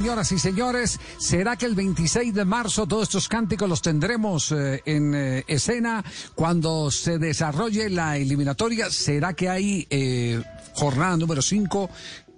Señoras y señores, ¿será que el 26 de marzo todos estos cánticos los tendremos eh, en eh, escena cuando se desarrolle la eliminatoria? ¿Será que hay eh, jornada número 5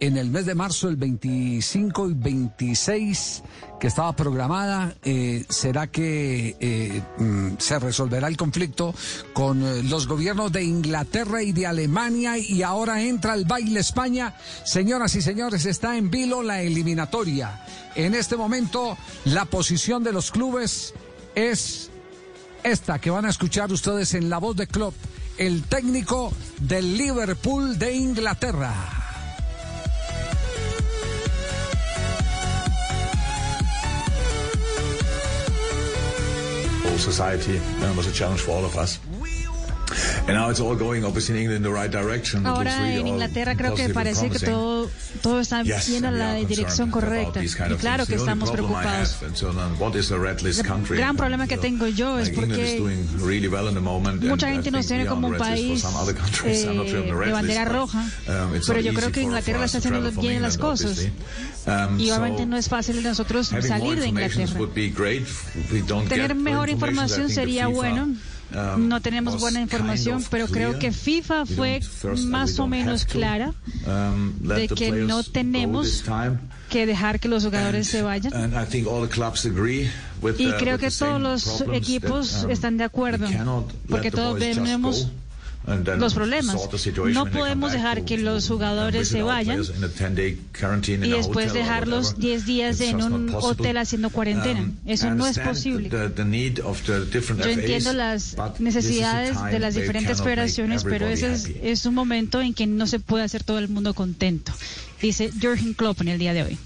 en el mes de marzo, el 25 y 26 que estaba programada? Eh, ¿Será que eh, mm, se resolverá el conflicto con eh, los gobiernos de Inglaterra y de Alemania y ahora entra el baile España? Señoras y señores, está en vilo la eliminatoria. En este momento, la posición de los clubes es esta que van a escuchar ustedes en la voz de Klopp, el técnico del Liverpool de Inglaterra. Society um, was a challenge for all of us. Ahora en Inglaterra creo que parece que todo, todo está yendo en la dirección correcta. Y claro que estamos preocupados. El gran problema que tengo yo es porque mucha gente nos tiene como un país eh, de bandera roja, um, pero yo creo que Inglaterra está haciendo bien las cosas. Um, Y obviamente no es fácil de nosotros salir de Inglaterra. Tener mejor información sería bueno. Um, No tenemos buena información, pero creo que FIFA fue más o menos clara um, de que no tenemos que dejar que los jugadores se vayan. Y the- creo que todos los equipos um, están de acuerdo, porque todos boys los problemas. No podemos dejar que los jugadores se vayan players in a 10-day quarantine in y después dejarlos whatever. 10 días en un hotel haciendo cuarentena. Um, Eso no es posible. Yo entiendo las necesidades de las diferentes federaciones, pero ese es, es un momento en que no se puede hacer todo el mundo contento, dice Jürgen Klopp en el día de hoy.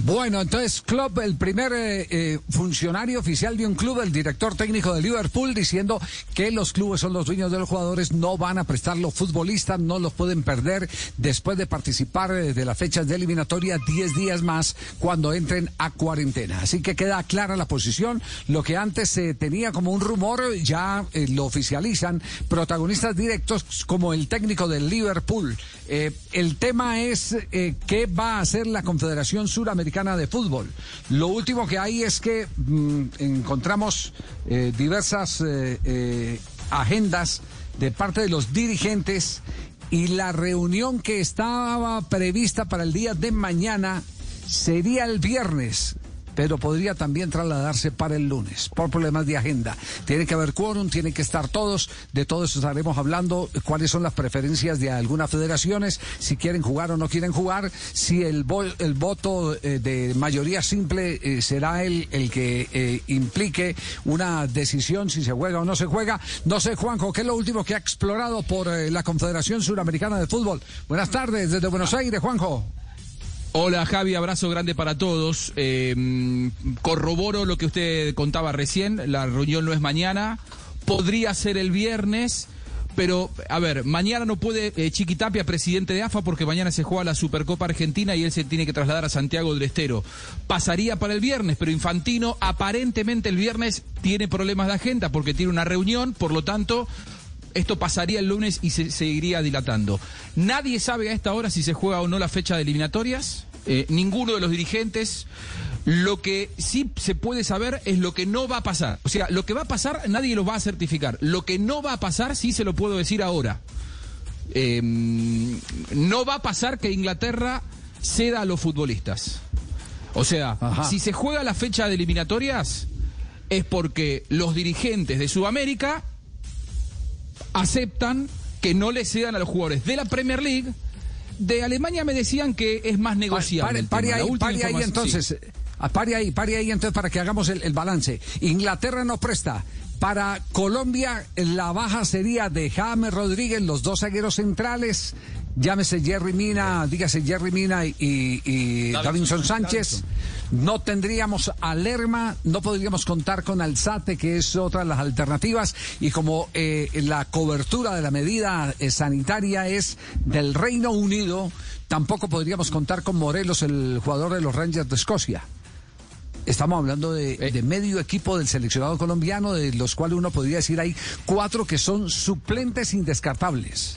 Bueno, entonces Klopp, el primer eh, eh, funcionario oficial de un club, el director técnico de Liverpool, diciendo que los clubes son los dueños de los jugadores, no van a prestar los futbolistas, no los pueden perder después de participar eh, de las fechas de eliminatoria 10 días más cuando entren a cuarentena. Así que queda clara la posición. Lo que antes se tenía como un rumor, ya eh, lo oficializan protagonistas directos como el técnico del Liverpool. El tema es qué va a hacer la Confederación Suramericana de Fútbol. Lo último que hay es que mm, encontramos eh, diversas eh, eh, agendas de parte de los dirigentes y la reunión que estaba prevista para el día de mañana sería el viernes pero podría también trasladarse para el lunes por problemas de agenda. Tiene que haber quórum, tienen que estar todos, de todo eso estaremos hablando, cuáles son las preferencias de algunas federaciones, si quieren jugar o no quieren jugar, si el, el voto eh, de mayoría simple eh, será el, que eh, implique una decisión si se juega o no se juega. No sé, Juanjo, ¿qué es lo último que ha explorado por la Confederación Suramericana de Fútbol? Buenas tardes desde Buenos Aires, Juanjo. Hola Javi, abrazo grande para todos. Eh, corroboro lo que usted contaba recién, la reunión no es mañana, podría ser el viernes, pero a ver, mañana no puede eh, Chiquitapia, presidente de AFA, porque mañana se juega la Supercopa Argentina y él se tiene que trasladar a Santiago del Estero. Pasaría para el viernes, pero Infantino aparentemente el viernes tiene problemas de agenda porque tiene una reunión, por lo tanto esto pasaría el lunes y se seguiría dilatando. Nadie sabe a esta hora si se juega o no la fecha de eliminatorias, eh, ninguno de los dirigentes. Lo que sí se puede saber es lo que no va a pasar. O sea, lo que va a pasar nadie lo va a certificar. Lo que no va a pasar sí se lo puedo decir ahora. Eh, no va a pasar que Inglaterra ceda a los futbolistas. O sea, Ajá. si se juega la fecha de eliminatorias es porque los dirigentes de Sudamérica aceptan que no le cedan a los jugadores de la Premier League. De Alemania me decían que es más negociable. Pare, ahí, pare entonces. sí. ah, Pare ahí, pare ahí entonces para que hagamos el, el balance. Inglaterra no presta. Para Colombia la baja sería de James Rodríguez, los dos zagueros centrales. Llámese Jerry Mina, dígase Jerry Mina y, y- y Davinson Sánchez. No tendríamos a Lerma, no podríamos contar con Alzate, que es otra de las alternativas. Y como eh, la cobertura de la medida eh, sanitaria es del Reino Unido, tampoco podríamos contar con Morelos, el jugador de los Rangers de Escocia. Estamos hablando de, de medio equipo del seleccionado colombiano, de los cuales uno podría decir hay cuatro que son suplentes indescartables.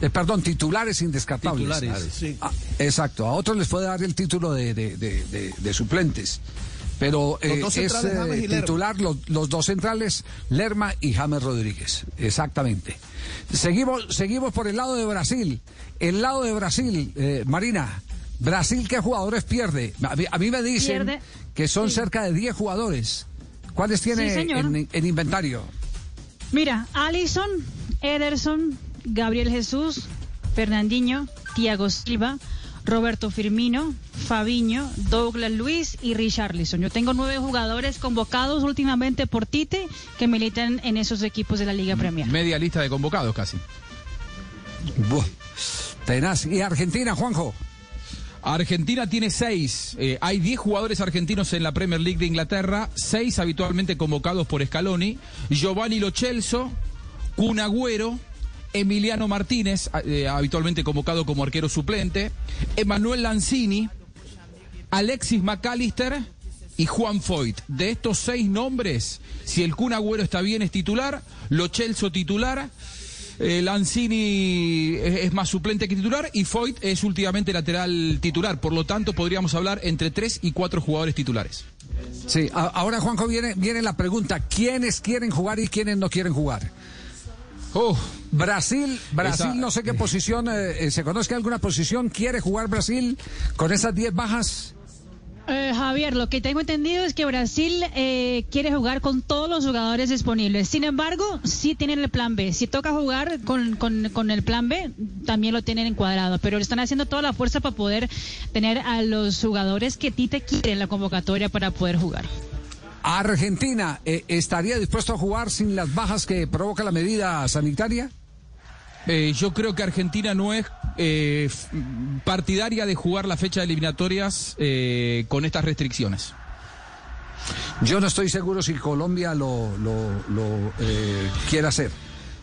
Eh, perdón, titulares indescartables. Titulares, sí. Ah, exacto, a otros les puede dar el título de, de- de- de- de suplentes. Pero eh, Los dos es eh, titular los, los dos centrales, Lerma y James Rodríguez. Exactamente. Seguimos, seguimos por el lado de Brasil. El lado de Brasil, eh, Marina. Brasil, ¿qué jugadores pierde? A mí, a mí me dicen Pierde- que son sí. cerca de 10 jugadores. ¿Cuáles tiene Sí, en, en inventario? Mira, Allison, Ederson, Gabriel Jesús, Fernandinho, Thiago Silva, Roberto Firmino, Fabiño, Douglas Luis y Richarlison. Yo tengo nueve jugadores convocados últimamente por Tite que militan en esos equipos de la Liga Premier. Media lista de convocados casi. Buah, tenaz. ¿Y Argentina, Juanjo? Argentina tiene seis. Eh, hay diez jugadores argentinos en la Premier League de Inglaterra, seis habitualmente convocados por Scaloni. Giovanni Lo Celso, Kun Agüero, Emiliano Martínez, eh, habitualmente convocado como arquero suplente, Emanuel Lanzini, Alexis McAllister y Juan Foyt. De estos seis nombres, si el Kun Agüero está bien es titular, Lo Celso titular, eh, Lanzini es, es más suplente que titular y Foyt es últimamente lateral titular. Por lo tanto, podríamos hablar entre tres y cuatro jugadores titulares. Sí, ahora Juanjo viene, viene la pregunta, ¿quiénes quieren jugar y quiénes no quieren jugar? Brasil, Brasil Esa- no sé qué posición, eh, eh, ¿se conoce alguna posición? ¿Quiere jugar Brasil con esas 10 bajas? Eh, Javier, lo que tengo entendido es que Brasil eh, quiere jugar con todos los jugadores disponibles. Sin embargo, sí tienen el plan B. Si toca jugar con, con- con el plan B, también lo tienen encuadrado. Pero están haciendo toda la fuerza para poder tener a los jugadores que Tite quiere en la convocatoria para poder jugar. ¿Argentina eh, estaría dispuesto a jugar sin las bajas que provoca la medida sanitaria? Eh, yo creo que Argentina no es eh, partidaria de jugar la fecha de eliminatorias eh, con estas restricciones. Yo no estoy seguro si Colombia lo, lo, lo, eh, quiere hacer.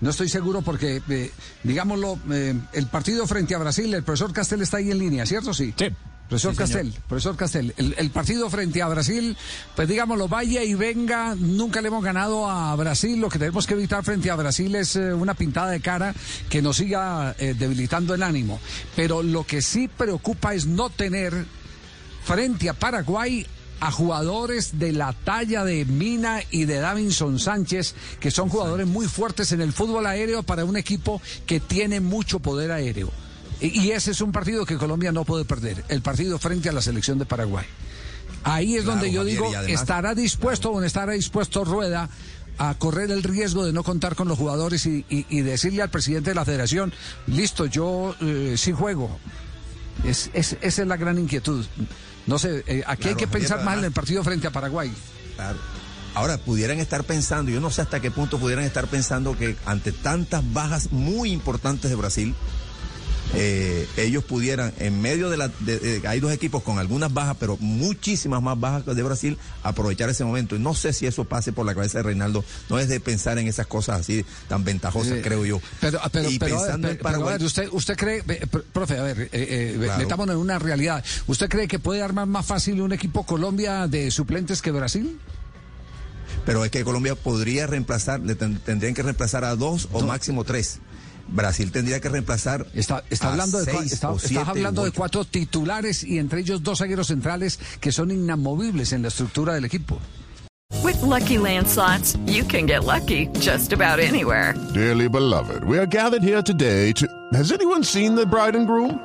No estoy seguro porque, eh, digámoslo, eh, el partido frente a Brasil, el profesor Castel está ahí en línea, ¿cierto? Sí. Sí. Profesor Sí. Castel, profesor Castel, el, el partido frente a Brasil, pues digámoslo, vaya y venga, nunca le hemos ganado a Brasil, lo que tenemos que evitar frente a Brasil es eh, una pintada de cara que nos siga eh, debilitando el ánimo. Pero lo que sí preocupa es no tener frente a Paraguay a jugadores de la talla de Mina y de Davinson Sánchez, que son jugadores muy fuertes en el fútbol aéreo para un equipo que tiene mucho poder aéreo. Y ese es un partido que Colombia no puede perder, el partido frente a la selección de Paraguay. Ahí es Claro, donde yo Javier, digo, además- ¿estará dispuesto o no estará dispuesto Rueda a correr el riesgo de no contar con los jugadores y, y- y decirle al presidente de la federación, listo, yo eh, sí juego? Es, es- esa es la gran inquietud. No sé, eh, aquí hay Claro, que Javier, pensar más en el partido frente a Paraguay. Claro. Ahora, pudieran estar pensando, yo no sé hasta qué punto pudieran estar pensando que ante tantas bajas muy importantes de Brasil, eh, ellos pudieran, en medio de la... de- de- hay dos equipos con algunas bajas, pero muchísimas más bajas de Brasil, aprovechar ese momento. Y no sé si eso pase por la cabeza de Reinaldo. No es de pensar en esas cosas así tan ventajosas, Eh, creo yo. Pero, pero, y pero, a pensando en pero, pero, a Paraguay... ver, usted, usted cree, pr- profe, a ver, eh, eh, Claro. metámonos en una realidad. ¿Usted cree que puede armar más fácil un equipo Colombia de suplentes que Brasil? Pero es que Colombia podría reemplazar, le ten- tendrían que reemplazar a dos o máximo tres. Brasil tendría que reemplazar. Está, está a hablando de, está- o estás siete hablando de cuatro titulares y entre ellos dos zagueros centrales que son inamovibles en la estructura del equipo. With Lucky Land slots, you can get lucky just about anywhere. Dearly beloved, we are gathered here today to. Has anyone seen the bride and groom?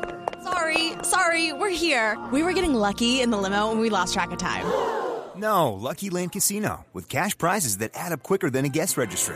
Sorry, sorry, we're here. We were getting lucky in the limo and we lost track of time. No, Lucky Land Casino, with cash prizes that add up quicker than a guest registry.